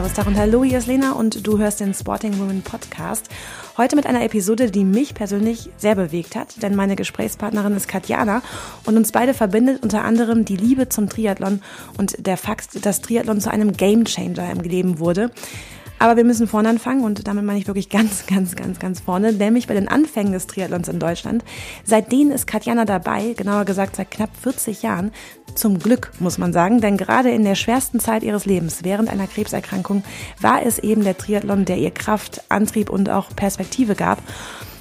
Servus, Tag und Hallo, hier ist Lena und du hörst den Sporting Women Podcast. Heute mit einer Episode, die mich persönlich sehr bewegt hat, denn meine Gesprächspartnerin ist Katjana und uns beide verbindet unter anderem die Liebe zum Triathlon und der Fakt, dass Triathlon zu einem Gamechanger im Leben wurde. Aber wir müssen vorne anfangen und damit meine ich wirklich ganz, ganz, ganz, ganz vorne, nämlich bei den Anfängen des Triathlons in Deutschland. Seitdem ist Katjana dabei, genauer gesagt seit knapp 40 Jahren. Zum Glück, muss man sagen, denn gerade in der schwersten Zeit ihres Lebens, während einer Krebserkrankung, war es eben der Triathlon, der ihr Kraft, Antrieb und auch Perspektive gab.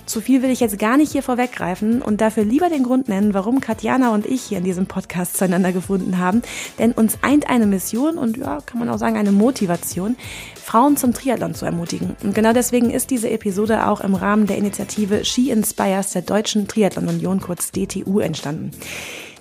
Zu viel will ich jetzt gar nicht hier vorweggreifen und dafür lieber den Grund nennen, warum Katjana und ich hier in diesem Podcast zueinander gefunden haben. Denn uns eint eine Mission und ja, kann man auch sagen, eine Motivation, Frauen zum Triathlon zu ermutigen. Und genau deswegen ist diese Episode auch im Rahmen der Initiative She Inspires der Deutschen Triathlon Union, kurz DTU, entstanden.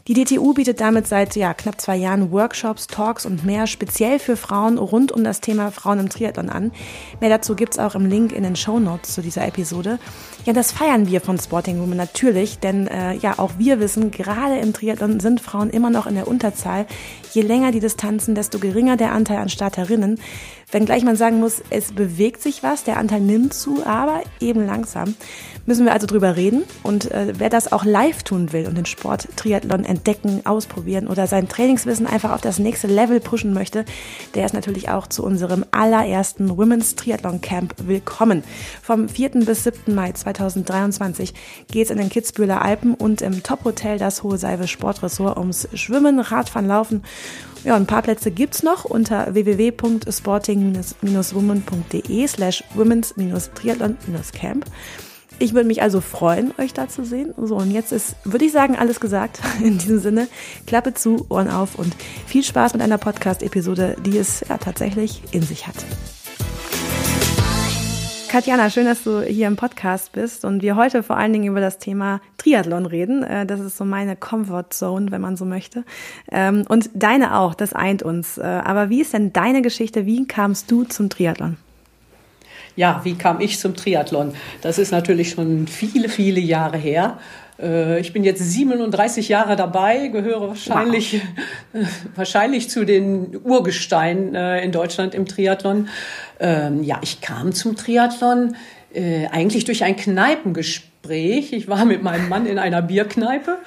Die DTU bietet damit seit ja, knapp zwei Jahren Workshops, Talks und mehr speziell für Frauen rund um das Thema Frauen im Triathlon an. Mehr dazu gibt's auch im Link in den Show Notes zu dieser Episode. Ja, das feiern wir von Sporting Women natürlich, denn äh, ja, auch wir wissen, gerade im Triathlon sind Frauen immer noch in der Unterzahl. Je länger die Distanzen, desto geringer der Anteil an Starterinnen. Wenngleich man sagen muss, es bewegt sich was, der Anteil nimmt zu, aber eben langsam. Müssen wir also drüber reden. Und äh, wer das auch live tun will und den Sport Triathlon entdecken, ausprobieren oder sein Trainingswissen einfach auf das nächste Level pushen möchte, der ist natürlich auch zu unserem allerersten Women's Triathlon Camp willkommen. Vom 4. bis 7. Mai 2023 geht's in den Kitzbüheler Alpen und im Top-Hotel das Hohe Seive Sportressort ums Schwimmen, Radfahren, Laufen ja, ein paar Plätze gibt's noch unter www.sporting-woman.de slash women's-triathlon-camp. Ich würde mich also freuen, euch da zu sehen. So, und jetzt ist, würde ich sagen, alles gesagt. In diesem Sinne, Klappe zu, Ohren auf und viel Spaß mit einer Podcast-Episode, die es ja tatsächlich in sich hat. Katjana, schön, dass du hier im Podcast bist und wir heute vor allen Dingen über das Thema Triathlon reden. Äh, das ist so meine Comfort Zone, wenn man so möchte. Ähm, und deine auch, das eint uns. Äh, aber wie ist denn deine Geschichte? Wie kamst du zum Triathlon? Ja, wie kam ich zum Triathlon? Das ist natürlich schon viele, viele Jahre her. Äh, ich bin jetzt 37 Jahre dabei, gehöre wahrscheinlich, wow. wahrscheinlich zu den Urgesteinen in Deutschland im Triathlon. Ähm, ja, ich kam zum Triathlon äh, eigentlich durch ein Kneipengespräch. Ich war mit meinem Mann in einer Bierkneipe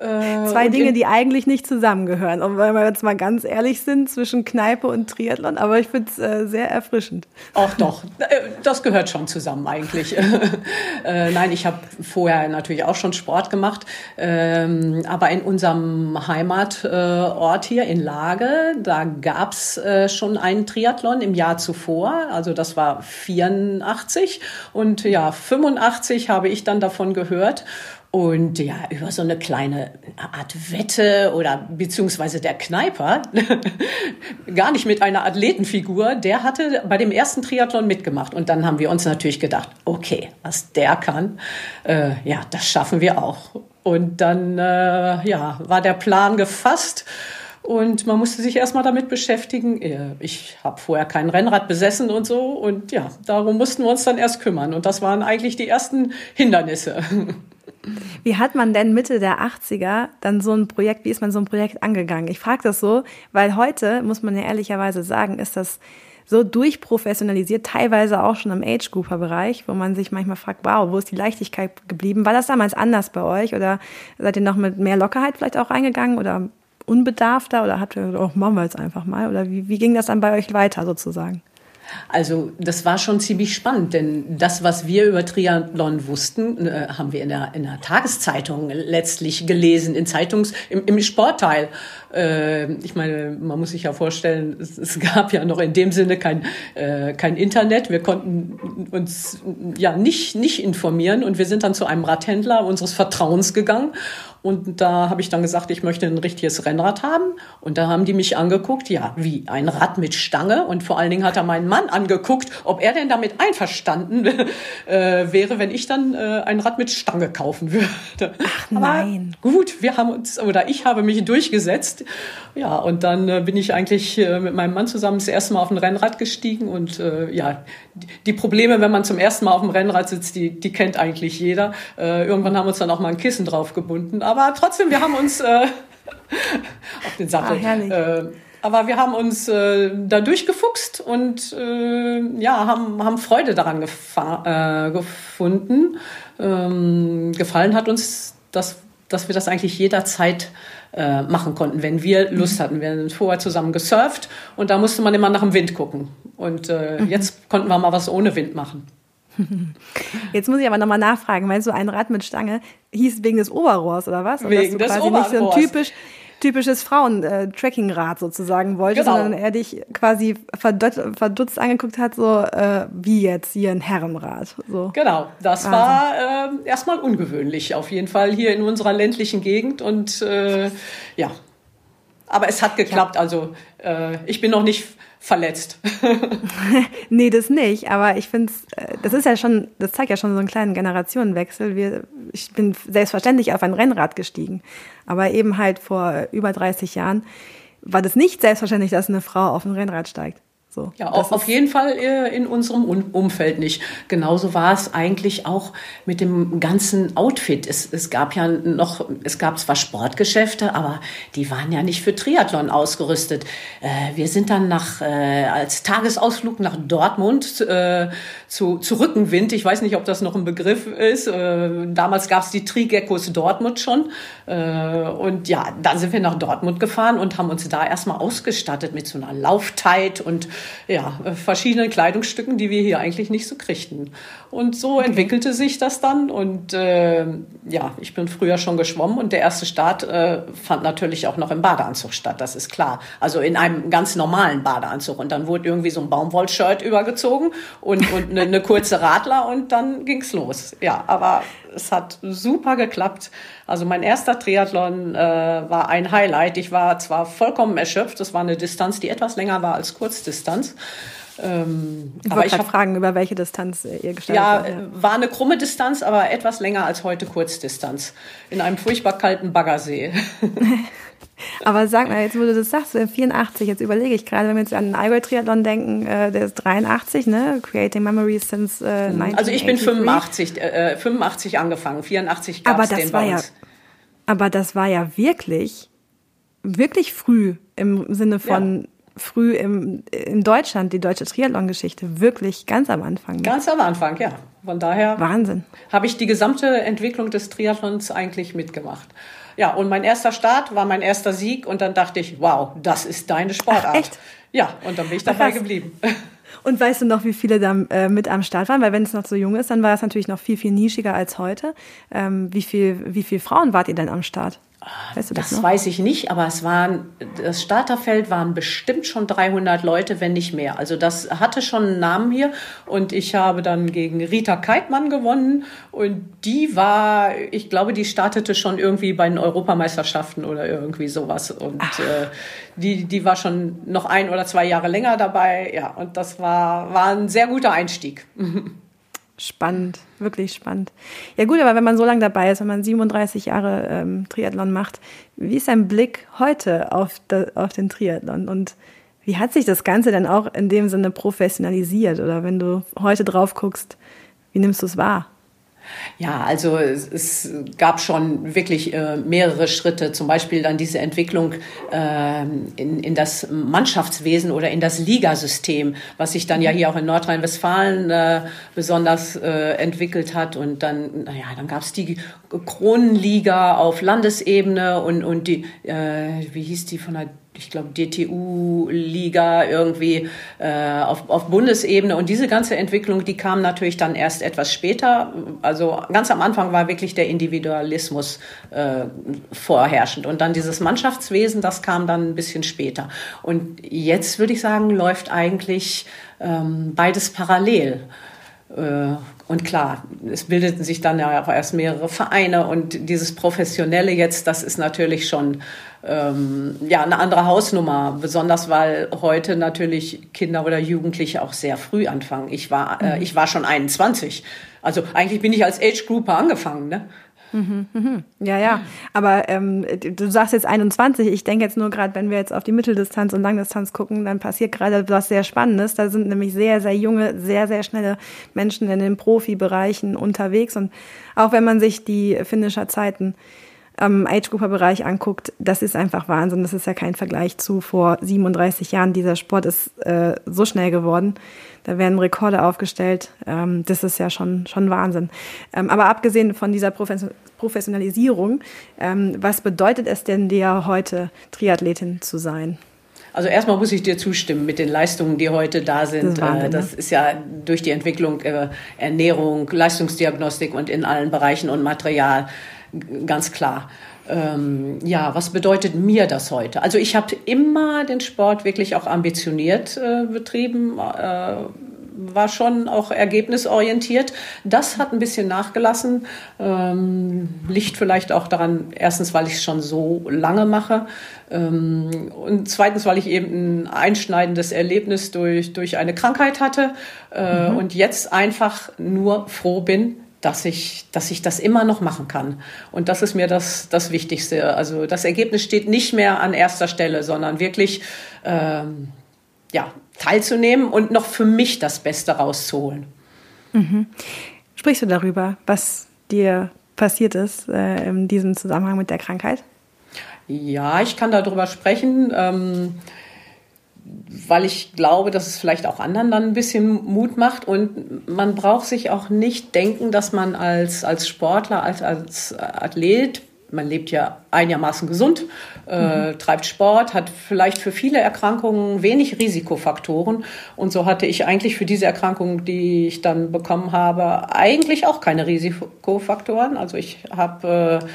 äh, Zwei Dinge, die eigentlich nicht zusammengehören. Und weil wir jetzt mal ganz ehrlich sind, zwischen Kneipe und Triathlon, aber ich finde es äh, sehr erfrischend. Auch doch, äh, das gehört schon zusammen eigentlich. äh, nein, ich habe vorher natürlich auch schon Sport gemacht, ähm, aber in unserem Heimatort hier in Lage, da gab's äh, schon einen Triathlon im Jahr zuvor, also das war 84 und ja, 85 habe ich dann davon gehört und ja, über so eine kleine Art Wette oder beziehungsweise der Kneiper, gar nicht mit einer Athletenfigur, der hatte bei dem ersten Triathlon mitgemacht. Und dann haben wir uns natürlich gedacht, okay, was der kann, äh, ja, das schaffen wir auch. Und dann äh, ja, war der Plan gefasst. Und man musste sich erstmal damit beschäftigen. Äh, ich habe vorher kein Rennrad besessen und so. Und ja, darum mussten wir uns dann erst kümmern. Und das waren eigentlich die ersten Hindernisse. Wie hat man denn Mitte der 80er dann so ein Projekt, wie ist man so ein Projekt angegangen? Ich frage das so, weil heute, muss man ja ehrlicherweise sagen, ist das so durchprofessionalisiert, teilweise auch schon im Age-Grouper-Bereich, wo man sich manchmal fragt, wow, wo ist die Leichtigkeit geblieben? War das damals anders bei euch oder seid ihr noch mit mehr Lockerheit vielleicht auch reingegangen oder unbedarfter oder habt ihr, oh, machen wir jetzt einfach mal? Oder wie, wie ging das dann bei euch weiter sozusagen? Also das war schon ziemlich spannend, denn das, was wir über Triathlon wussten, äh, haben wir in der, in der Tageszeitung letztlich gelesen, in Zeitungs, im, im Sportteil. Äh, ich meine, man muss sich ja vorstellen, es, es gab ja noch in dem Sinne kein, äh, kein Internet. Wir konnten uns ja nicht, nicht informieren und wir sind dann zu einem Radhändler unseres Vertrauens gegangen und da habe ich dann gesagt, ich möchte ein richtiges Rennrad haben. Und da haben die mich angeguckt, ja, wie ein Rad mit Stange. Und vor allen Dingen hat er meinen Mann angeguckt, ob er denn damit einverstanden äh, wäre, wenn ich dann äh, ein Rad mit Stange kaufen würde. Ach nein. Aber gut, wir haben uns, oder ich habe mich durchgesetzt. Ja, und dann äh, bin ich eigentlich äh, mit meinem Mann zusammen das erste Mal auf ein Rennrad gestiegen. Und äh, ja, die Probleme, wenn man zum ersten Mal auf dem Rennrad sitzt, die, die kennt eigentlich jeder. Äh, irgendwann haben wir uns dann auch mal ein Kissen drauf gebunden aber trotzdem, wir haben uns äh, auf den Sattel. Ah, äh, Aber wir haben uns äh, da durchgefuchst und äh, ja, haben, haben Freude daran äh, gefunden. Ähm, gefallen hat uns, dass, dass wir das eigentlich jederzeit äh, machen konnten, wenn wir Lust mhm. hatten. Wir haben vorher zusammen gesurft und da musste man immer nach dem Wind gucken. Und äh, mhm. jetzt konnten wir mal was ohne Wind machen. Jetzt muss ich aber nochmal nachfragen, meinst du, ein Rad mit Stange hieß wegen des Oberrohrs oder was? Oder wegen des Oberrohrs. Nicht so ein typisch, typisches Frauen-Tracking-Rad sozusagen wollte, genau. sondern er dich quasi verdutzt angeguckt hat, so äh, wie jetzt hier ein Herrenrad. So. Genau, das also. war äh, erstmal ungewöhnlich, auf jeden Fall hier in unserer ländlichen Gegend und äh, ja. Aber es hat geklappt, ja. also äh, ich bin noch nicht verletzt. nee, das nicht. Aber ich finde, äh, das ist ja schon, das zeigt ja schon so einen kleinen Generationenwechsel. Wir, ich bin selbstverständlich auf ein Rennrad gestiegen. Aber eben halt vor über 30 Jahren war das nicht selbstverständlich, dass eine Frau auf ein Rennrad steigt. So, ja, auf, auf jeden Fall äh, in unserem Umfeld nicht. Genauso war es eigentlich auch mit dem ganzen Outfit. Es, es gab ja noch, es gab zwar Sportgeschäfte, aber die waren ja nicht für Triathlon ausgerüstet. Äh, wir sind dann nach, äh, als Tagesausflug nach Dortmund äh, zu, zu Rückenwind. Ich weiß nicht, ob das noch ein Begriff ist. Äh, damals gab es die Trigeckos Dortmund schon. Äh, und ja, dann sind wir nach Dortmund gefahren und haben uns da erstmal ausgestattet mit so einer Lauftheit und ja, verschiedenen Kleidungsstücken, die wir hier eigentlich nicht so kriegten. Und so entwickelte sich das dann. Und äh, ja, ich bin früher schon geschwommen und der erste Start äh, fand natürlich auch noch im Badeanzug statt, das ist klar. Also in einem ganz normalen Badeanzug. Und dann wurde irgendwie so ein Baumwollshirt übergezogen und, und eine, eine kurze Radler und dann ging's los. Ja, aber es hat super geklappt. Also mein erster Triathlon äh, war ein Highlight. Ich war zwar vollkommen erschöpft, das war eine Distanz, die etwas länger war als Kurzdistanz. Ähm, ich wollte gerade fragen, über welche Distanz ihr gestartet ja, habt. Ja, war eine krumme Distanz, aber etwas länger als heute Kurzdistanz. In einem furchtbar kalten Baggersee. Aber sag mal, jetzt wo du das sagst, 84, jetzt überlege ich gerade, wenn wir jetzt an den Allgäu-Triathlon denken, äh, der ist 83, ne? Creating Memories since äh, 1983. Also ich bin 85, äh, 85 angefangen, 84 gab es den bei uns. Ja, aber das war ja wirklich, wirklich früh im Sinne von... Ja früh im, in Deutschland, die deutsche Triathlon-Geschichte, wirklich ganz am Anfang. Ganz am Anfang, ja. Von daher Wahnsinn. habe ich die gesamte Entwicklung des Triathlons eigentlich mitgemacht. Ja, und mein erster Start war mein erster Sieg und dann dachte ich, wow, das ist deine Sportart. Ach, echt? Ja, und dann bin ich dabei Ach, geblieben. Und weißt du noch, wie viele da äh, mit am Start waren? Weil wenn es noch so jung ist, dann war es natürlich noch viel, viel nischiger als heute. Ähm, wie viel, wie viele Frauen wart ihr denn am Start? Weißt du das, das weiß ich nicht, aber es waren, das Starterfeld waren bestimmt schon 300 Leute, wenn nicht mehr. Also das hatte schon einen Namen hier und ich habe dann gegen Rita Keitmann gewonnen und die war, ich glaube, die startete schon irgendwie bei den Europameisterschaften oder irgendwie sowas und äh, die, die war schon noch ein oder zwei Jahre länger dabei. Ja, und das war, war ein sehr guter Einstieg. Spannend, wirklich spannend. Ja gut, aber wenn man so lange dabei ist, wenn man 37 Jahre ähm, Triathlon macht, wie ist dein Blick heute auf, de, auf den Triathlon und wie hat sich das Ganze denn auch in dem Sinne professionalisiert? Oder wenn du heute drauf guckst, wie nimmst du es wahr? Ja, also es, gab schon wirklich äh, mehrere Schritte, zum Beispiel dann diese Entwicklung äh, in, das Mannschaftswesen oder in das Ligasystem, was sich dann ja hier auch in Nordrhein-Westfalen äh, besonders entwickelt hat. Und dann, naja, dann gab es die Kronenliga auf Landesebene und, und die, wie hieß die von der ich glaube, DTU-Liga irgendwie äh, auf, auf Bundesebene. Und diese ganze Entwicklung, die kam natürlich dann erst etwas später. Also ganz am Anfang war wirklich der Individualismus äh, vorherrschend. Und dann dieses Mannschaftswesen, das kam dann ein bisschen später. Und jetzt würde ich sagen, läuft eigentlich ähm, beides parallel. Äh, und klar, es bildeten sich dann ja auch erst mehrere Vereine und dieses Professionelle jetzt, das ist natürlich schon ähm, ja eine andere Hausnummer, besonders weil heute natürlich Kinder oder Jugendliche auch sehr früh anfangen. Ich war, äh, mhm. ich war schon 21, also eigentlich bin ich als Age Grouper angefangen, ne? Mhm, mhm. Ja, ja. Aber ähm, du sagst jetzt 21. Ich denke jetzt nur gerade, wenn wir jetzt auf die Mitteldistanz und Langdistanz gucken, dann passiert gerade was sehr Spannendes. Da sind nämlich sehr, sehr junge, sehr, sehr schnelle Menschen in den Profibereichen unterwegs. Und auch wenn man sich die Finisher Zeiten am Age-Grouper-Bereich anguckt, das ist einfach Wahnsinn. Das ist ja kein Vergleich zu vor 37 Jahren. Dieser Sport ist äh, so schnell geworden. Da werden Rekorde aufgestellt. Ähm, das ist ja schon, schon Wahnsinn. Ähm, aber abgesehen von dieser Professionalisierung, ähm, was bedeutet es denn dir heute, Triathletin zu sein? Also erstmal muss ich dir zustimmen mit den Leistungen, die heute da sind. Das ist, Wahnsinn, äh, das ne? ist ja durch die Entwicklung äh, Ernährung, Leistungsdiagnostik und in allen Bereichen und Material ganz klar. Ähm, ja, was bedeutet mir das heute? Also ich habe immer den Sport wirklich auch ambitioniert äh, betrieben. Äh, war schon auch ergebnisorientiert. Das hat ein bisschen nachgelassen. Ähm, liegt vielleicht auch daran, erstens, weil ich es schon so lange mache ähm, und zweitens, weil ich eben ein einschneidendes Erlebnis durch, durch eine Krankheit hatte äh, mhm. und jetzt einfach nur froh bin, dass ich, dass ich das immer noch machen kann. Und das ist mir das, das Wichtigste. Also das Ergebnis steht nicht mehr an erster Stelle, sondern wirklich ähm, ja, teilzunehmen und noch für mich das Beste rauszuholen. Mhm. Sprichst du darüber, was dir passiert ist äh, in diesem Zusammenhang mit der Krankheit? Ja, ich kann darüber sprechen. Ähm, weil ich glaube, dass es vielleicht auch anderen dann ein bisschen Mut macht und man braucht sich auch nicht denken, dass man als, als Sportler, als, als Athlet, man lebt ja einigermaßen gesund, äh, mhm. treibt Sport, hat vielleicht für viele Erkrankungen wenig Risikofaktoren. Und so hatte ich eigentlich für diese Erkrankungen, die ich dann bekommen habe, eigentlich auch keine Risikofaktoren. Also ich habe äh,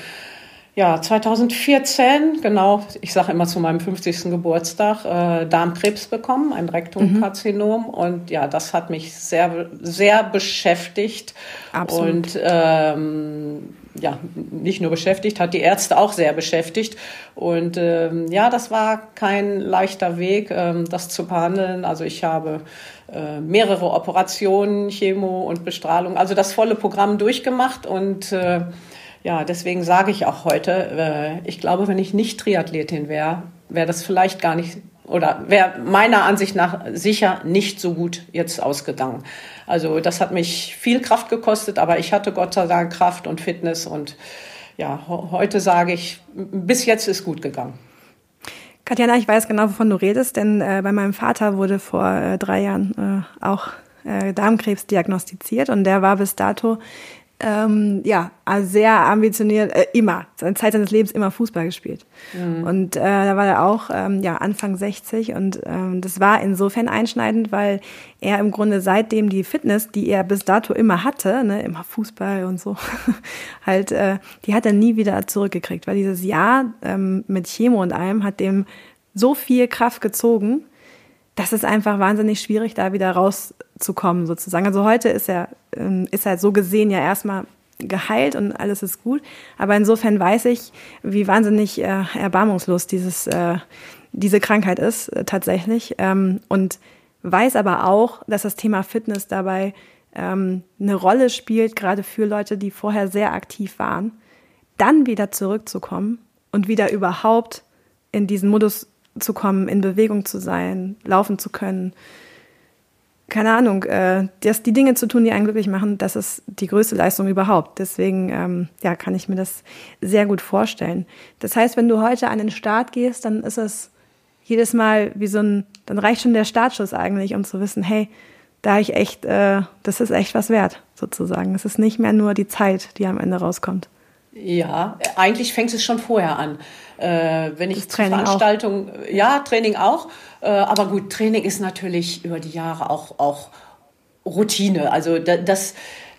ja, 2014, genau, ich sage immer zu meinem 50. Geburtstag, äh, Darmkrebs bekommen, ein Rektumkarzinom. Mhm. Und ja, das hat mich sehr, sehr beschäftigt. Absolut. Und ähm, ja, nicht nur beschäftigt, hat die Ärzte auch sehr beschäftigt. Und ähm, ja, das war kein leichter Weg, ähm, das zu behandeln. Also ich habe äh, mehrere Operationen, Chemo und Bestrahlung, also das volle Programm durchgemacht und äh, ja, deswegen sage ich auch heute, äh, ich glaube, wenn ich nicht Triathletin wäre, wäre das vielleicht gar nicht oder wäre meiner Ansicht nach sicher nicht so gut jetzt ausgegangen. Also das hat mich viel Kraft gekostet, aber ich hatte Gott sei Dank Kraft und Fitness und ja, heute sage ich, bis jetzt ist gut gegangen. Katjana, ich weiß genau, wovon du redest, denn äh, bei meinem Vater wurde vor äh, drei Jahren äh, auch äh, Darmkrebs diagnostiziert und der war bis dato ähm, ja, sehr ambitioniert, äh, immer, seine Zeit seines Lebens immer Fußball gespielt. Mhm. Und äh, da war er auch ähm, ja, Anfang 60 und ähm, das war insofern einschneidend, weil er im Grunde seitdem die Fitness, die er bis dato immer hatte, ne, immer Fußball und so, halt, äh, die hat er nie wieder zurückgekriegt, weil dieses Jahr ähm, mit Chemo und allem hat dem so viel Kraft gezogen, das ist einfach wahnsinnig schwierig, da wieder rauszukommen, sozusagen. Also heute ist er, ähm, ist er so gesehen ja erstmal geheilt und alles ist gut. Aber insofern weiß ich, wie wahnsinnig äh, erbarmungslos dieses, äh, diese Krankheit ist äh, tatsächlich. Ähm, und weiß aber auch, dass das Thema Fitness dabei ähm, eine Rolle spielt, gerade für Leute, die vorher sehr aktiv waren, dann wieder zurückzukommen und wieder überhaupt in diesen Modus zu kommen, in Bewegung zu sein, laufen zu können. Keine Ahnung, äh, das, die Dinge zu tun, die einen glücklich machen, das ist die größte Leistung überhaupt. Deswegen ähm, ja, kann ich mir das sehr gut vorstellen. Das heißt, wenn du heute an den Start gehst, dann ist es jedes Mal wie so ein, dann reicht schon der Startschuss eigentlich, um zu wissen, hey, da ich echt, äh, das ist echt was wert, sozusagen. Es ist nicht mehr nur die Zeit, die am Ende rauskommt. Ja, eigentlich fängt es schon vorher an. Äh, wenn ich zur Veranstaltung, auch. ja, Training auch. Äh, aber gut, Training ist natürlich über die Jahre auch, auch Routine. Also das, das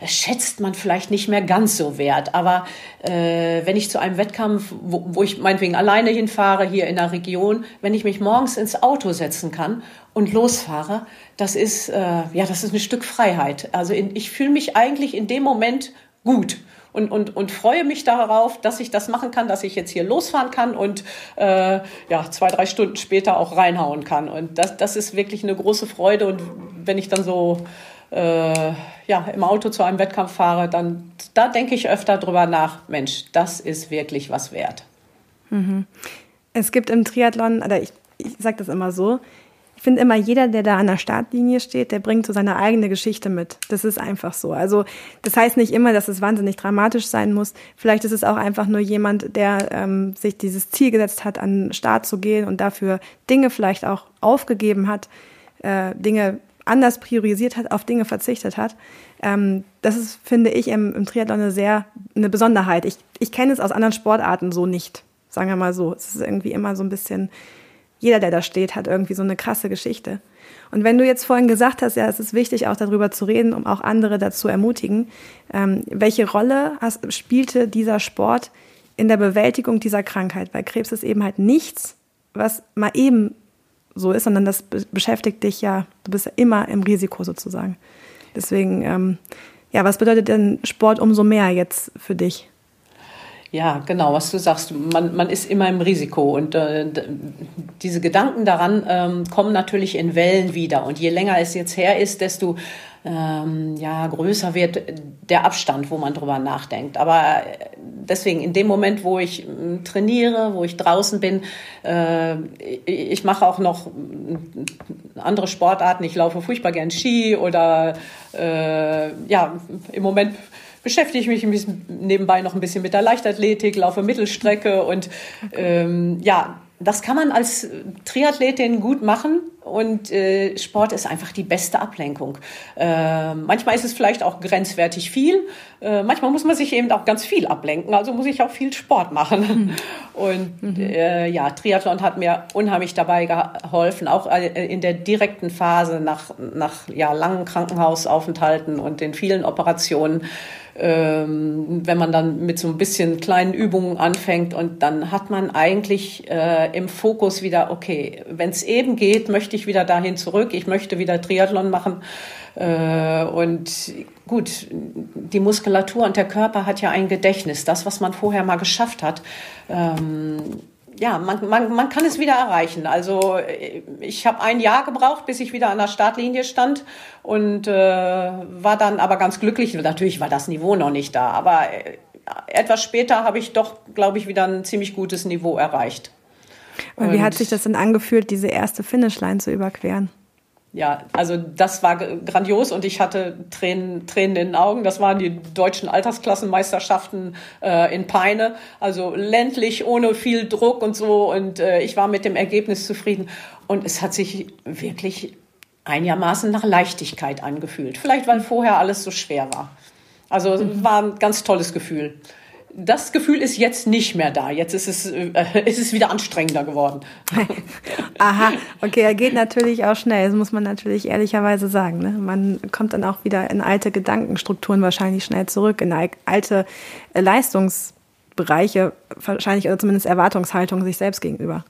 schätzt man vielleicht nicht mehr ganz so wert. Aber äh, wenn ich zu einem Wettkampf, wo, wo ich meinetwegen alleine hinfahre, hier in der Region, wenn ich mich morgens ins Auto setzen kann und losfahre, das ist, äh, ja, das ist ein Stück Freiheit. Also in, ich fühle mich eigentlich in dem Moment gut und, und, und freue mich darauf, dass ich das machen kann, dass ich jetzt hier losfahren kann und äh, ja, zwei, drei Stunden später auch reinhauen kann. Und das, das ist wirklich eine große Freude. Und wenn ich dann so äh, ja, im Auto zu einem Wettkampf fahre, dann da denke ich öfter drüber nach, Mensch, das ist wirklich was wert. Mhm. Es gibt im Triathlon, oder ich, ich sage das immer so, finde immer, jeder, der da an der Startlinie steht, der bringt so seine eigene Geschichte mit. Das ist einfach so. Also das heißt nicht immer, dass es wahnsinnig dramatisch sein muss. Vielleicht ist es auch einfach nur jemand, der ähm, sich dieses Ziel gesetzt hat, an den Start zu gehen und dafür Dinge vielleicht auch aufgegeben hat, äh, Dinge anders priorisiert hat, auf Dinge verzichtet hat. Ähm, das ist, finde ich, im, im Triathlon eine sehr eine Besonderheit. Ich, ich kenne es aus anderen Sportarten so nicht, sagen wir mal so. Es ist irgendwie immer so ein bisschen jeder, der da steht, hat irgendwie so eine krasse Geschichte. Und wenn du jetzt vorhin gesagt hast, ja, es ist wichtig, auch darüber zu reden, um auch andere dazu ermutigen, ähm, welche Rolle hast, spielte dieser Sport in der Bewältigung dieser Krankheit? Weil Krebs ist eben halt nichts, was mal eben so ist, sondern das beschäftigt dich ja, du bist ja immer im Risiko sozusagen. Deswegen, ähm, ja, was bedeutet denn Sport umso mehr jetzt für dich? Ja, genau, was du sagst, man, man ist immer im Risiko und äh, diese Gedanken daran ähm, kommen natürlich in Wellen wieder. Und je länger es jetzt her ist, desto ähm, ja, größer wird der Abstand, wo man drüber nachdenkt. Aber äh, deswegen, in dem Moment, wo ich äh, trainiere, wo ich draußen bin, äh, ich mache auch noch äh, andere Sportarten. Ich laufe furchtbar gern Ski oder äh, ja, im Moment beschäftige ich mich ein bisschen nebenbei noch ein bisschen mit der Leichtathletik, laufe Mittelstrecke und ähm, ja, das kann man als Triathletin gut machen und äh, Sport ist einfach die beste Ablenkung. Äh, manchmal ist es vielleicht auch grenzwertig viel. Äh, manchmal muss man sich eben auch ganz viel ablenken. Also muss ich auch viel Sport machen. Mhm. Und mhm. Äh, ja, Triathlon hat mir unheimlich dabei geholfen, auch äh, in der direkten Phase nach, nach ja, langen Krankenhausaufenthalten und den vielen Operationen ähm, wenn man dann mit so ein bisschen kleinen Übungen anfängt und dann hat man eigentlich äh, im Fokus wieder, okay, wenn es eben geht, möchte ich wieder dahin zurück, ich möchte wieder Triathlon machen. Äh, und gut, die Muskulatur und der Körper hat ja ein Gedächtnis, das, was man vorher mal geschafft hat. Ähm, ja, man, man, man kann es wieder erreichen. Also ich habe ein Jahr gebraucht, bis ich wieder an der Startlinie stand und äh, war dann aber ganz glücklich. Natürlich war das Niveau noch nicht da, aber äh, etwas später habe ich doch, glaube ich, wieder ein ziemlich gutes Niveau erreicht. Und wie hat sich das denn angefühlt, diese erste Finishline zu überqueren? Ja, also das war grandios und ich hatte Tränen, Tränen in den Augen. Das waren die deutschen Altersklassenmeisterschaften äh, in Peine, also ländlich, ohne viel Druck und so. Und äh, ich war mit dem Ergebnis zufrieden. Und es hat sich wirklich einigermaßen nach Leichtigkeit angefühlt. Vielleicht, weil vorher alles so schwer war. Also mhm. war ein ganz tolles Gefühl das Gefühl ist jetzt nicht mehr da. Jetzt ist es, äh, ist es wieder anstrengender geworden. Aha, okay, er geht natürlich auch schnell. Das muss man natürlich ehrlicherweise sagen. Ne? Man kommt dann auch wieder in alte Gedankenstrukturen wahrscheinlich schnell zurück, in alte Leistungsbereiche wahrscheinlich oder zumindest Erwartungshaltung sich selbst gegenüber.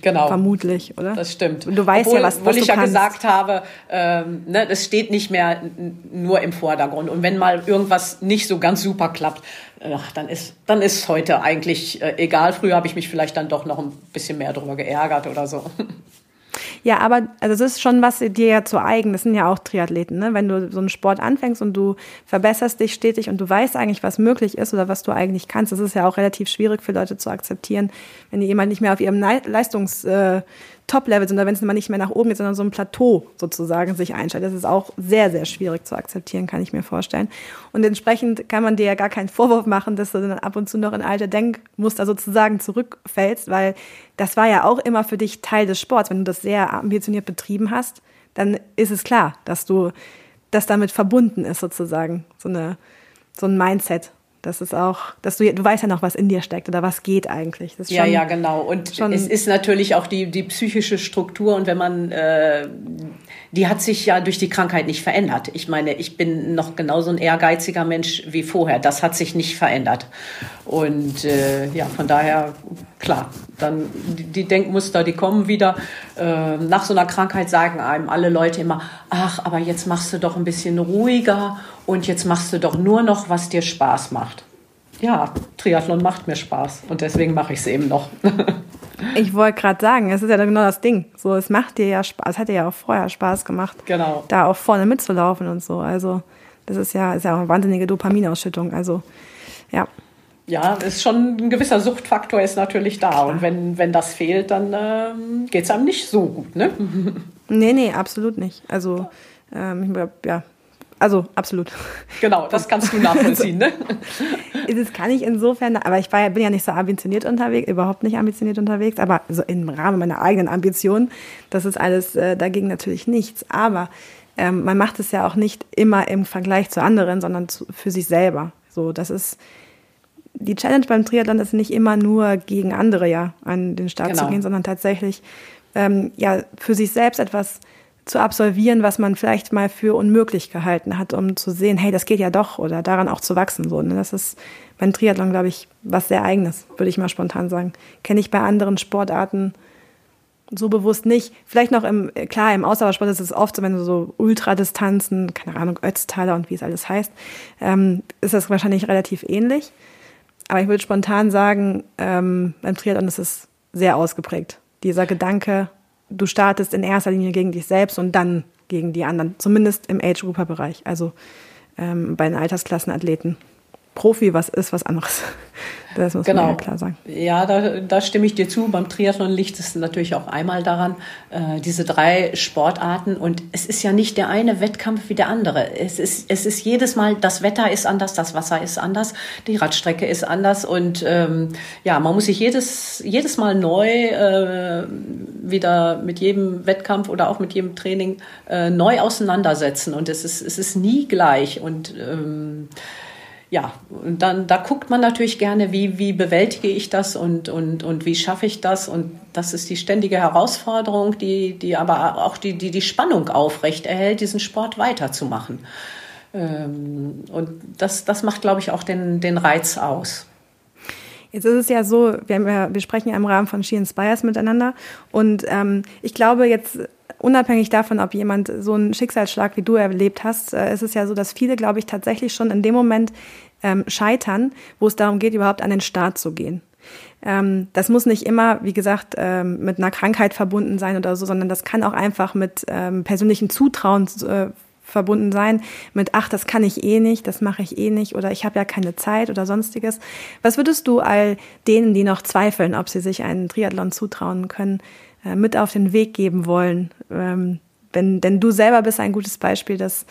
Genau. Vermutlich, oder? Das stimmt. Und du weißt obwohl, ja, was, was du ich ja kannst. gesagt habe, ähm, ne, das steht nicht mehr nur im Vordergrund. Und wenn mal irgendwas nicht so ganz super klappt, ach, dann ist dann ist heute eigentlich äh, egal. Früher habe ich mich vielleicht dann doch noch ein bisschen mehr darüber geärgert oder so. Ja, aber also das ist schon was dir ja zu eigen. Das sind ja auch Triathleten. Ne? Wenn du so einen Sport anfängst und du verbesserst dich stetig und du weißt eigentlich, was möglich ist oder was du eigentlich kannst, das ist ja auch relativ schwierig für Leute zu akzeptieren, wenn die jemand nicht mehr auf ihrem Leistungs äh, Top-Level sind oder wenn es mal nicht mehr nach oben geht, sondern so ein Plateau sozusagen sich einstellt. Das ist auch sehr, sehr schwierig zu akzeptieren, kann ich mir vorstellen. Und entsprechend kann man dir ja gar keinen Vorwurf machen, dass du dann ab und zu noch in alte Denkmuster sozusagen zurückfällst, weil das war ja auch immer für dich Teil des Sports. Wenn du das sehr ambitioniert betrieben hast, dann ist es klar, dass du das damit verbunden ist sozusagen, so eine so ein Mindset. Das ist auch, dass du, du weißt ja noch, was in dir steckt oder was geht eigentlich. Schon, ja, ja, genau. Und es ist natürlich auch die, die psychische Struktur und wenn man, äh, die hat sich ja durch die Krankheit nicht verändert. Ich meine, ich bin noch genauso ein ehrgeiziger Mensch wie vorher. Das hat sich nicht verändert. Und äh, ja, von daher, klar, dann die, Denkmuster, die kommen wieder. Äh, nach so einer Krankheit sagen einem alle Leute immer, ach, aber jetzt machst du doch ein bisschen ruhiger und jetzt machst du doch nur noch, was dir Spaß macht. Ja, Triathlon macht mir Spaß und deswegen mache ich es eben noch. ich wollte gerade sagen, es ist ja genau das Ding. So, es macht dir ja Spaß, es hat dir ja auch vorher Spaß gemacht, genau. da auch vorne mitzulaufen und so. Also das ist ja, ist ja auch eine wahnsinnige Dopaminausschüttung. Also ja. Ja, ist schon ein gewisser Suchtfaktor ist natürlich da. Und wenn, wenn das fehlt, dann ähm, geht es einem nicht so gut. Ne? Nee, nee, absolut nicht. Also, ähm, ja, also absolut. Genau, das kannst du nachvollziehen, ne? das kann ich insofern, aber ich war, bin ja nicht so ambitioniert unterwegs, überhaupt nicht ambitioniert unterwegs, aber so im Rahmen meiner eigenen Ambitionen, das ist alles äh, dagegen natürlich nichts. Aber ähm, man macht es ja auch nicht immer im Vergleich zu anderen, sondern zu, für sich selber. So, das ist die Challenge beim Triathlon ist nicht immer nur gegen andere ja an den Start genau. zu gehen, sondern tatsächlich ähm, ja für sich selbst etwas zu absolvieren, was man vielleicht mal für unmöglich gehalten hat, um zu sehen, hey, das geht ja doch oder daran auch zu wachsen. So, ne? Das ist beim Triathlon, glaube ich, was sehr eigenes, würde ich mal spontan sagen. Kenne ich bei anderen Sportarten so bewusst nicht. Vielleicht noch im, klar, im Ausdauersport ist es oft so, wenn du so Ultradistanzen, keine Ahnung, Ötztaler und wie es alles heißt, ähm, ist das wahrscheinlich relativ ähnlich. Aber ich würde spontan sagen, ähm, beim Triathlon ist es sehr ausgeprägt. Dieser Gedanke, du startest in erster Linie gegen dich selbst und dann gegen die anderen, zumindest im Age-Grouper-Bereich, also ähm, bei den Altersklassenathleten. Profi was ist, was anderes. Das muss genau. man ja klar sagen. Ja, da, da stimme ich dir zu. Beim Triathlon liegt es natürlich auch einmal daran, äh, diese drei Sportarten. Und es ist ja nicht der eine Wettkampf wie der andere. Es ist, es ist jedes Mal, das Wetter ist anders, das Wasser ist anders, die Radstrecke ist anders. Und ähm, ja, man muss sich jedes, jedes Mal neu äh, wieder mit jedem Wettkampf oder auch mit jedem Training äh, neu auseinandersetzen. Und es ist, es ist nie gleich. Und ähm, ja, und dann da guckt man natürlich gerne, wie, wie bewältige ich das und, und, und wie schaffe ich das. Und das ist die ständige Herausforderung, die, die aber auch die, die, die Spannung aufrecht erhält, diesen Sport weiterzumachen. Ähm, und das, das macht, glaube ich, auch den, den Reiz aus. Jetzt ist es ja so, wir, ja, wir sprechen ja im Rahmen von She Inspires miteinander und ähm, ich glaube jetzt unabhängig davon, ob jemand so einen Schicksalsschlag wie du erlebt hast, äh, ist es ja so, dass viele, glaube ich, tatsächlich schon in dem Moment ähm, scheitern, wo es darum geht, überhaupt an den Start zu gehen. Ähm, das muss nicht immer, wie gesagt, ähm, mit einer Krankheit verbunden sein oder so, sondern das kann auch einfach mit ähm, persönlichen Zutrauen äh, verbunden sein mit, ach, das kann ich eh nicht, das mache ich eh nicht oder ich habe ja keine Zeit oder sonstiges. Was würdest du all denen, die noch zweifeln, ob sie sich einen Triathlon zutrauen können, äh, mit auf den Weg geben wollen. Ähm, wenn, denn du selber bist ein gutes Beispiel, dass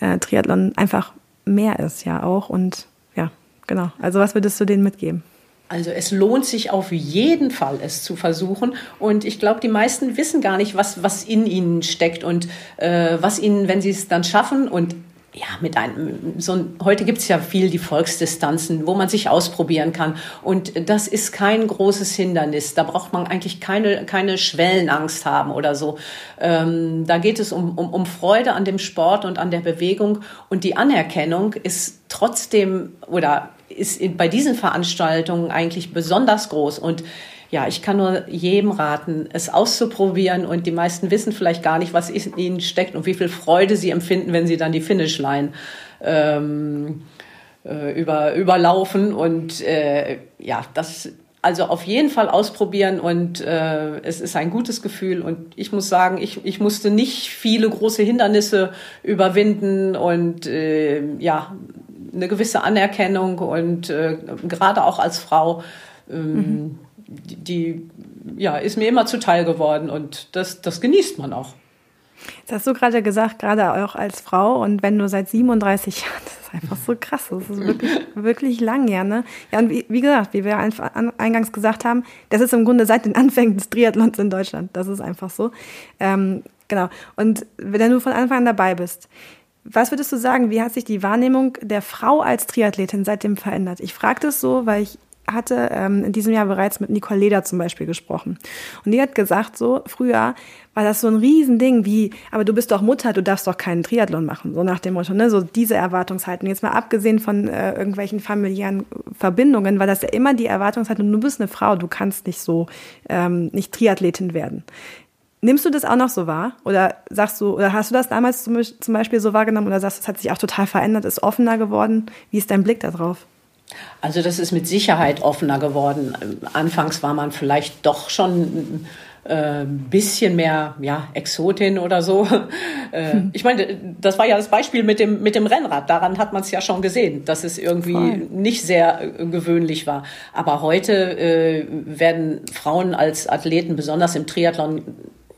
äh, Triathlon einfach mehr ist, ja auch. Und ja, genau. Also was würdest du denen mitgeben? Also es lohnt sich auf jeden Fall, es zu versuchen. Und ich glaube, die meisten wissen gar nicht, was, was in ihnen steckt und äh, was ihnen, wenn sie es dann schaffen und ja, mit einem, so ein, heute gibt's ja viel die Volksdistanzen, wo man sich ausprobieren kann. Und das ist kein großes Hindernis. Da braucht man eigentlich keine, keine Schwellenangst haben oder so. Ähm, da geht es um, um, um Freude an dem Sport und an der Bewegung. Und die Anerkennung ist trotzdem oder ist bei diesen Veranstaltungen eigentlich besonders groß. Und ja, ich kann nur jedem raten, es auszuprobieren und die meisten wissen vielleicht gar nicht, was in ihnen steckt und wie viel Freude sie empfinden, wenn sie dann die Finishline ähm, äh, über, überlaufen und äh, ja, das also auf jeden Fall ausprobieren und äh, es ist ein gutes Gefühl und ich muss sagen, ich, ich musste nicht viele große Hindernisse überwinden und äh, ja, eine gewisse Anerkennung und äh, gerade auch als Frau ähm, mhm die, die ja, ist mir immer zuteil geworden und das, das genießt man auch. Das hast du gerade gesagt, gerade auch als Frau und wenn du seit 37 Jahren, das ist einfach so krass, das ist wirklich, wirklich lang, ja, ne? Ja, und wie, wie gesagt, wie wir eingangs gesagt haben, das ist im Grunde seit den Anfängen des Triathlons in Deutschland, das ist einfach so. Ähm, genau, und wenn du von Anfang an dabei bist, was würdest du sagen, wie hat sich die Wahrnehmung der Frau als Triathletin seitdem verändert? Ich frage das so, weil ich hatte ähm, in diesem Jahr bereits mit Nicole Leder zum Beispiel gesprochen. Und die hat gesagt, so früher war das so ein Riesending wie, aber du bist doch Mutter, du darfst doch keinen Triathlon machen. So nach dem Motto, ne? So diese Erwartungshaltung. Jetzt mal abgesehen von äh, irgendwelchen familiären Verbindungen, war das ja immer die Erwartungshaltung, du bist eine Frau, du kannst nicht so, ähm, nicht Triathletin werden. Nimmst du das auch noch so wahr? Oder sagst du, oder hast du das damals zum Beispiel so wahrgenommen oder sagst du, es hat sich auch total verändert, ist offener geworden? Wie ist dein Blick darauf? Also das ist mit Sicherheit offener geworden. Anfangs war man vielleicht doch schon ein äh, bisschen mehr ja, Exotin oder so. Äh. Ich meine, das war ja das Beispiel mit dem, mit dem Rennrad. Daran hat man es ja schon gesehen, dass es irgendwie Voll. nicht sehr äh, gewöhnlich war. Aber heute äh, werden Frauen als Athleten, besonders im Triathlon,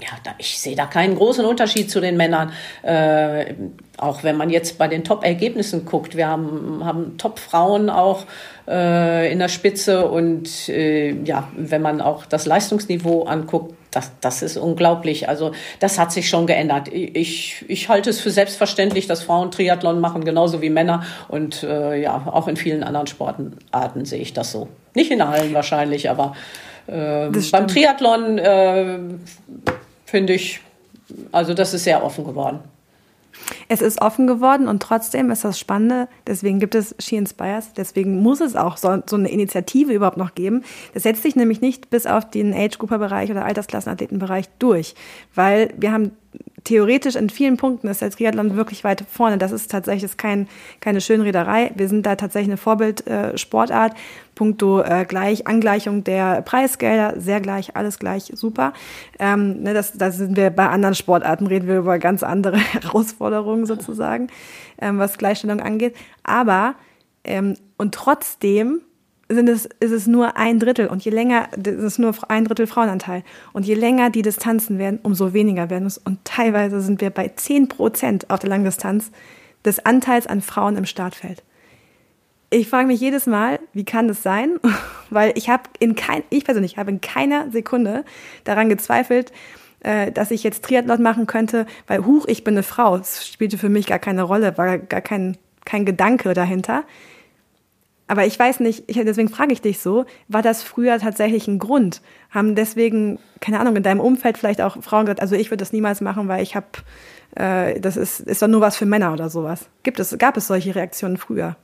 ja, da, ich sehe da keinen großen Unterschied zu den Männern. Äh, auch wenn man jetzt bei den Top-Ergebnissen guckt. Wir haben, haben Top-Frauen auch äh, in der Spitze und äh, ja, wenn man auch das Leistungsniveau anguckt, das, das ist unglaublich. Also das hat sich schon geändert. Ich, ich halte es für selbstverständlich, dass Frauen Triathlon machen, genauso wie Männer. Und äh, ja, auch in vielen anderen Sportarten sehe ich das so. Nicht in allen wahrscheinlich, aber äh, beim Triathlon äh, finde ich, also das ist sehr offen geworden. Es ist offen geworden und trotzdem ist das Spannende, deswegen gibt es She Inspires, deswegen muss es auch so, so eine Initiative überhaupt noch geben. Das setzt sich nämlich nicht bis auf den Age-Grouper-Bereich oder Altersklassenathletenbereich durch, weil wir haben theoretisch in vielen Punkten ist der Triathlon wirklich weit vorne. Das ist tatsächlich kein, keine Schönrederei. Wir sind da tatsächlich eine Vorbildsportart. Äh, Punkto äh, gleich, Angleichung der Preisgelder, sehr gleich, alles gleich, super. Ähm, ne, das, da sind wir bei anderen Sportarten, reden wir über ganz andere Herausforderungen sozusagen, ähm, was Gleichstellung angeht. Aber ähm, und trotzdem sind es, ist es nur ein Drittel und je länger, das ist nur ein Drittel Frauenanteil. Und je länger die Distanzen werden, umso weniger werden es. Und teilweise sind wir bei 10 Prozent auf der Langdistanz des Anteils an Frauen im Startfeld. Ich frage mich jedes Mal, wie kann das sein? Weil ich habe in kein, ich persönlich habe in keiner Sekunde daran gezweifelt, äh, dass ich jetzt Triathlon machen könnte, weil huch, ich bin eine Frau. Es spielte für mich gar keine Rolle, war gar kein, kein Gedanke dahinter. Aber ich weiß nicht, ich, deswegen frage ich dich so, war das früher tatsächlich ein Grund? Haben deswegen, keine Ahnung, in deinem Umfeld vielleicht auch Frauen gesagt, also ich würde das niemals machen, weil ich habe, äh, das ist, ist doch nur was für Männer oder sowas. Gibt es, gab es solche Reaktionen früher?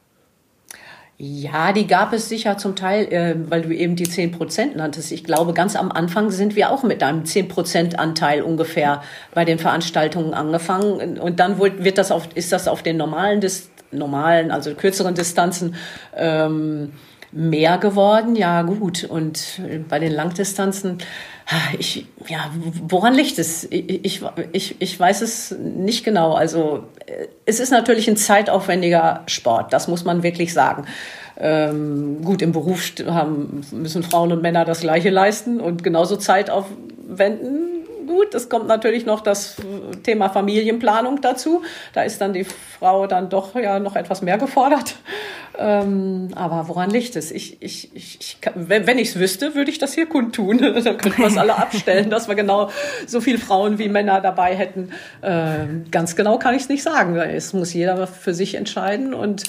Ja, die gab es sicher zum Teil, äh, weil du eben die 10 Prozent nanntest. Ich glaube, ganz am Anfang sind wir auch mit einem 10 Prozent Anteil ungefähr bei den Veranstaltungen angefangen. Und dann wird das auf, ist das auf den normalen Dis normalen, also kürzeren Distanzen ähm, mehr geworden. Ja, gut. Und bei den Langdistanzen, ich, ja, woran liegt es? Ich, ich, ich weiß es nicht genau. Also, es ist natürlich ein zeitaufwendiger Sport. Das muss man wirklich sagen. Ähm, gut, im Beruf haben, müssen Frauen und Männer das Gleiche leisten und genauso Zeit aufwenden gut. Es kommt natürlich noch das Thema Familienplanung dazu. Da ist dann die Frau dann doch ja noch etwas mehr gefordert. Ähm, aber woran liegt es? Ich, ich, ich, ich wenn, ich es wüsste, würde ich das hier kundtun. Dann könnten wir es alle abstellen, dass wir genau so viele Frauen wie Männer dabei hätten. Ähm, ganz genau kann ich es nicht sagen. Es muss jeder für sich entscheiden. Und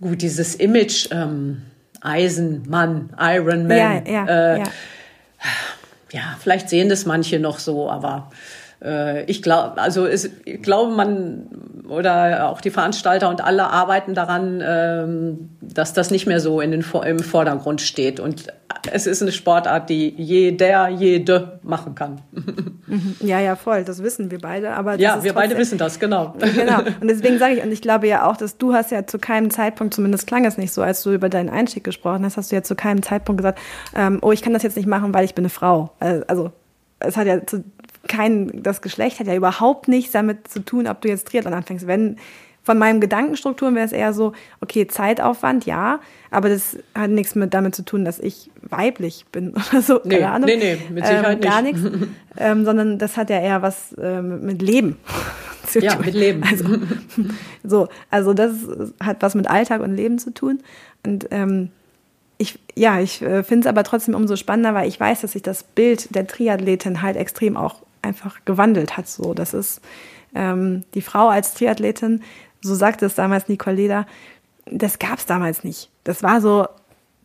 gut, dieses Image, ähm, Eisenmann, Iron Man, ja, ja, äh, ja ja, vielleicht sehen das manche noch so, aber äh, ich glaube, also es, ich glaube, man oder auch die Veranstalter und alle arbeiten daran, ähm, dass das nicht mehr so in den, im Vordergrund steht. Und es ist eine Sportart, die jeder, jede machen kann. Mhm. Ja, ja, voll. Das wissen wir beide. Aber ja, wir beide wissen das, genau. Genau. Und deswegen sage ich, und ich glaube ja auch, dass du hast ja zu keinem Zeitpunkt, zumindest klang es nicht so, als du über deinen Einstieg gesprochen hast, hast du ja zu keinem Zeitpunkt gesagt, ähm, oh, ich kann das jetzt nicht machen, weil ich bin eine Frau. Also es hat ja zu kein, das Geschlecht hat ja überhaupt nichts damit zu tun, ob du jetzt Triathlon anfängst. Wenn von meinen Gedankenstrukturen wäre es eher so, okay, Zeitaufwand, ja, aber das hat nichts mit damit zu tun, dass ich weiblich bin oder so. Nee, keine Ahnung. nee, nee, mit Sicherheit ähm, gar nicht. nichts. Ähm, sondern das hat ja eher was ähm, mit Leben zu tun. Ja, mit Leben. Also, so, also das hat was mit Alltag und Leben zu tun. Und ähm, ich, ja, ich äh, finde es aber trotzdem umso spannender, weil ich weiß, dass sich das Bild der Triathletin halt extrem auch einfach gewandelt hat. So, das ist ähm, die Frau als Triathletin, so sagte es damals Nicole Leder, das gab es damals nicht. Das war so,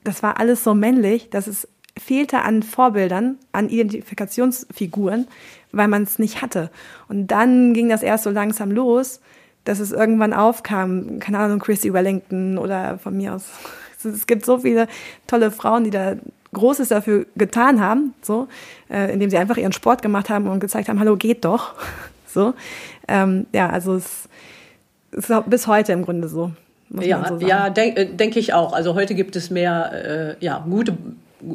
das war alles so männlich, dass es fehlte an Vorbildern, an Identifikationsfiguren, weil man es nicht hatte. Und dann ging das erst so langsam los, dass es irgendwann aufkam, keine Ahnung, Chrissy Wellington oder von mir aus. Es gibt so viele tolle Frauen, die da Großes dafür getan haben, so, äh, indem sie einfach ihren Sport gemacht haben und gezeigt haben, hallo, geht doch. so. Ähm, ja, also es ist bis heute im Grunde so. ja, so ja, denke äh, denk ich auch. Also heute gibt es mehr äh, ja, gute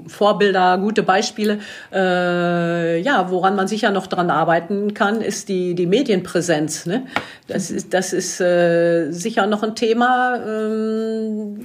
Vorbilder, gute Beispiele. Äh, ja, woran man sicher noch dran arbeiten kann, ist die, die Medienpräsenz. Ne? Das ist, das ist äh, sicher noch ein Thema. Ähm,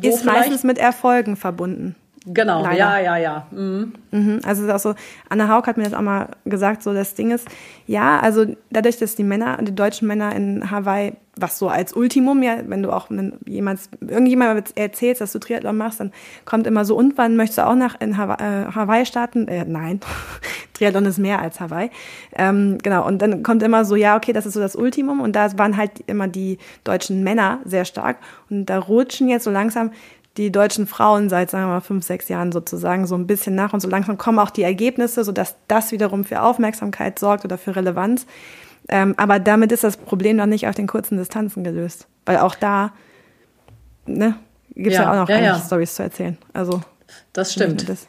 ist meistens mit Erfolgen verbunden. Genau, Leider. ja, ja, ja. Mhm. Mhm. Also ist auch so, Anna Haug hat mir das auch mal gesagt, so das Ding ist, ja, also dadurch, dass die Männer, die deutschen Männer in Hawaii, was so als Ultimum, ja, wenn du auch jemand, irgendjemand erzählst, dass du Triathlon machst, dann kommt immer so, und wann möchtest du auch nach in Hawaii, äh, Hawaii starten? Äh, nein, Triathlon ist mehr als Hawaii. Ähm, genau, und dann kommt immer so, ja, okay, das ist so das Ultimum und da waren halt immer die deutschen Männer sehr stark und da rutschen jetzt so langsam die deutschen Frauen seit, sagen wir mal, fünf, sechs Jahren sozusagen so ein bisschen nach und so langsam kommen auch die Ergebnisse, sodass das wiederum für Aufmerksamkeit sorgt oder für Relevanz. Ähm, aber damit ist das Problem noch nicht auf den kurzen Distanzen gelöst. Weil auch da ne, gibt es ja, ja, auch noch ja, ja. Stories zu erzählen. Also, das stimmt. Das.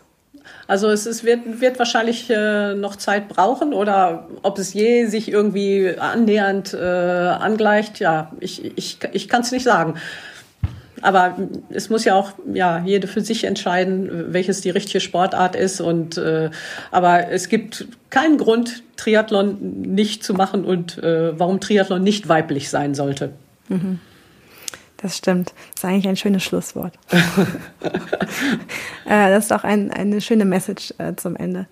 Also es ist, wird, wird wahrscheinlich äh, noch Zeit brauchen oder ob es je sich irgendwie annähernd äh, angleicht, ja, ich, ich, ich kann es nicht sagen. Aber es muss ja auch ja jede für sich entscheiden, welches die richtige Sportart ist. Und äh, aber es gibt keinen Grund, Triathlon nicht zu machen und äh, warum Triathlon nicht weiblich sein sollte. Mhm. Das stimmt. Das ist eigentlich ein schönes Schlusswort. äh, das ist auch ein, eine schöne Message äh, zum Ende.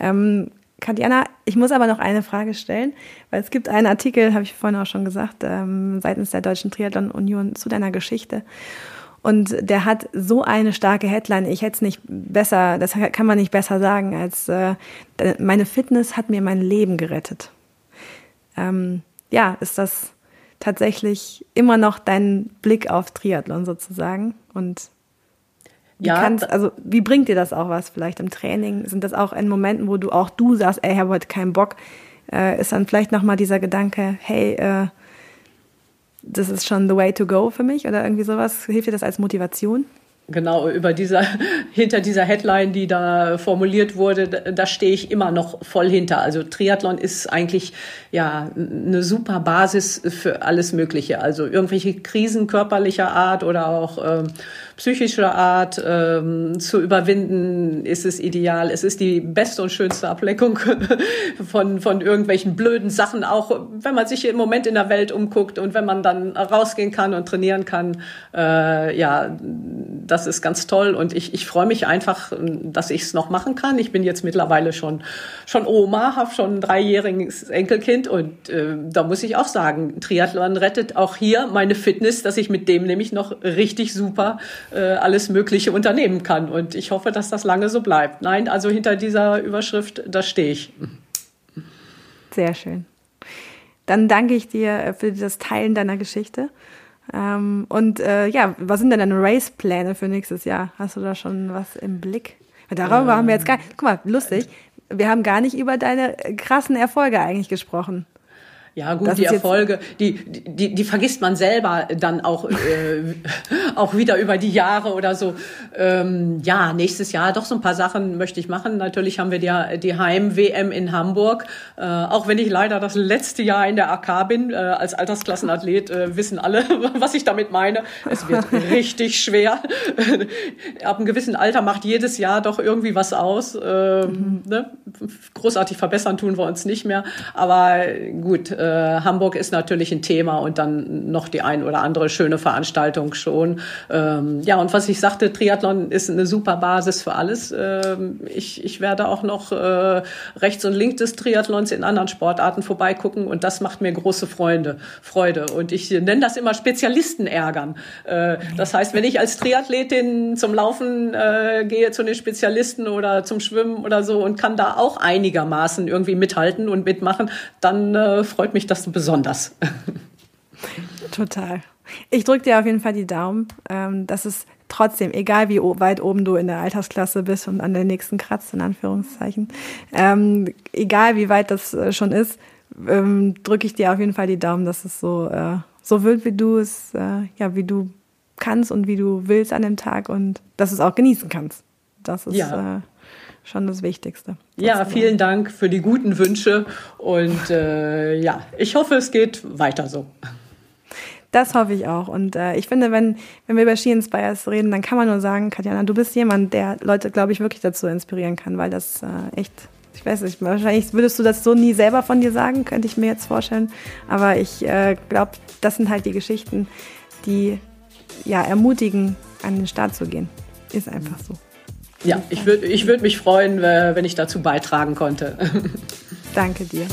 Ähm, Katjana, ich muss aber noch eine Frage stellen, weil es gibt einen Artikel, habe ich vorhin auch schon gesagt, ähm, seitens der Deutschen Triathlon Union zu deiner Geschichte. Und der hat so eine starke Headline. Ich hätte es nicht besser, das kann man nicht besser sagen, als äh, meine Fitness hat mir mein Leben gerettet. Ähm, ja, ist das tatsächlich immer noch dein Blick auf Triathlon sozusagen? Und wie ja, kannst, also wie bringt dir das auch was vielleicht im Training? Sind das auch in Momenten, wo du auch du sagst, ey, ich habe heute keinen Bock, äh, ist dann vielleicht nochmal dieser Gedanke, hey, äh, das ist schon the way to go für mich oder irgendwie sowas? Hilft dir das als Motivation? Genau, über dieser, hinter dieser Headline, die da formuliert wurde, da, da stehe ich immer noch voll hinter. Also Triathlon ist eigentlich ja eine super Basis für alles Mögliche. Also irgendwelche Krisen körperlicher Art oder auch ähm, psychischer Art ähm, zu überwinden, ist es ideal. Es ist die beste und schönste Ableckung von, von irgendwelchen blöden Sachen, auch wenn man sich im Moment in der Welt umguckt und wenn man dann rausgehen kann und trainieren kann. Äh, ja, das ist ganz toll und ich, ich freue mich einfach, dass ich es noch machen kann. Ich bin jetzt mittlerweile schon, schon Oma, habe schon ein dreijähriges Enkelkind und äh, da muss ich auch sagen, Triathlon rettet auch hier meine Fitness, dass ich mit dem nämlich noch richtig super äh, alles Mögliche unternehmen kann. Und ich hoffe, dass das lange so bleibt. Nein, also hinter dieser Überschrift, da stehe ich. Sehr schön. Dann danke ich dir äh, für das Teilen deiner Geschichte. Ähm, und äh, ja, was sind denn deine Race-Pläne für nächstes Jahr? Hast du da schon was im Blick? Darüber ähm. haben wir jetzt gar nicht. Guck mal, lustig. Wir haben gar nicht über deine krassen Erfolge eigentlich gesprochen. Ja, gut, das die Erfolge, die, die, die vergisst man selber dann auch, äh, auch wieder über die Jahre oder so. Ähm, ja, nächstes Jahr doch so ein paar Sachen möchte ich machen. Natürlich haben wir die, die Heim-WM in Hamburg. Äh, auch wenn ich leider das letzte Jahr in der AK bin, äh, als Altersklassenathlet, äh, wissen alle, was ich damit meine. Es wird richtig schwer. Ab einem gewissen Alter macht jedes Jahr doch irgendwie was aus. Ähm, mhm. ne? Großartig verbessern tun wir uns nicht mehr. Aber gut, äh, äh, Hamburg ist natürlich ein Thema und dann noch die ein oder andere schöne Veranstaltung schon. Ähm, ja, und was ich sagte, Triathlon ist eine super Basis für alles. Ähm, ich, ich werde auch noch äh, rechts und links des Triathlons in anderen Sportarten vorbeigucken und das macht mir große Freude. Freude. Und ich nenne das immer Spezialisten ärgern. Äh, das heißt, wenn ich als Triathletin zum Laufen äh, gehe zu den Spezialisten oder zum Schwimmen oder so und kann da auch einigermaßen irgendwie mithalten und mitmachen, dann äh, freut mich mich das besonders. Total. Ich drücke dir auf jeden Fall die Daumen, ähm, dass es trotzdem, egal wie weit oben du in der Altersklasse bist und an der nächsten kratzt, in Anführungszeichen, ähm, egal wie weit das äh, schon ist, ähm, drücke ich dir auf jeden Fall die Daumen, dass es so, äh, so wird, wie du es, äh, ja, wie du kannst und wie du willst an dem Tag und dass du es auch genießen kannst. Das ist ja. äh, schon das Wichtigste. Ja, vielen Dank für die guten Wünsche und äh, ja, ich hoffe, es geht weiter so. Das hoffe ich auch. Und äh, ich finde, wenn, wenn wir über Ski Inspires reden, dann kann man nur sagen, Katjana, du bist jemand, der Leute, glaube ich, wirklich dazu inspirieren kann, weil das äh, echt, ich weiß nicht, wahrscheinlich würdest du das so nie selber von dir sagen, könnte ich mir jetzt vorstellen. Aber ich äh, glaube, das sind halt die Geschichten, die ja ermutigen, an den Start zu gehen. Ist einfach so. Ja, ich würde ich würd mich freuen, wenn ich dazu beitragen konnte. Danke dir.